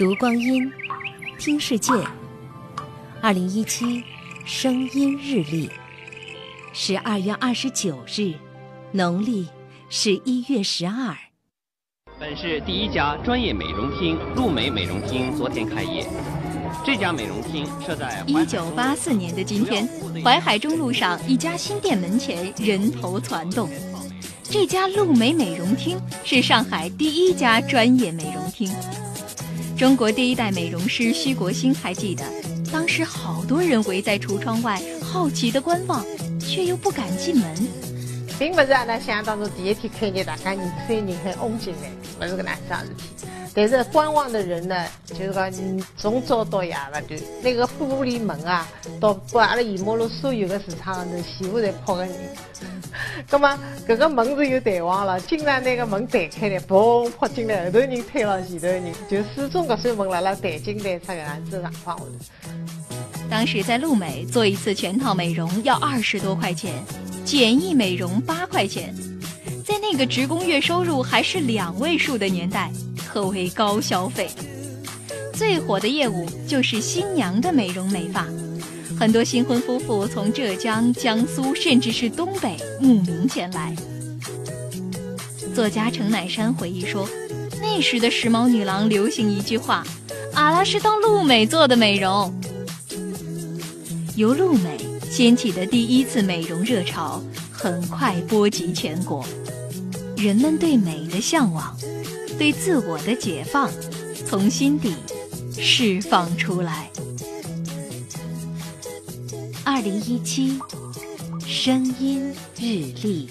读光阴，听世界。二零一七声音日历，十二月二十九日，农历十一月十二。本市第一家专业美容厅露美美容厅昨天开业。这家美容厅设在一九八四年的今天，淮海中路上一家新店门前人头攒动。这家露美美容厅是上海第一家专业美容厅。中国第一代美容师徐国兴还记得，当时好多人围在橱窗外，好奇的观望，却又不敢进门。并不是阿拉想象当中第一天开业，大家人山人海拥进来，不是个难桩事体。但是观望的人呢，就是讲从早到夜不断，那个玻璃门啊，到把阿拉沿马路所有的市场头全部在跑个人。那么，搿个门是有弹簧了，经常那个门弹开来，嘣跑进来，后头人推了前头人，就始终搿扇门辣辣弹进弹出搿样子状况下头。当时在路美做一次全套美容要二十多块钱，简易美容八块钱，在那个职工月收入还是两位数的年代。可谓高消费，最火的业务就是新娘的美容美发，很多新婚夫妇从浙江、江苏，甚至是东北慕名前来。作家程乃山回忆说，那时的时髦女郎流行一句话：“阿拉是当路美做的美容。”由路美掀起的第一次美容热潮，很快波及全国，人们对美的向往。对自我的解放，从心底释放出来。二零一七声音日历。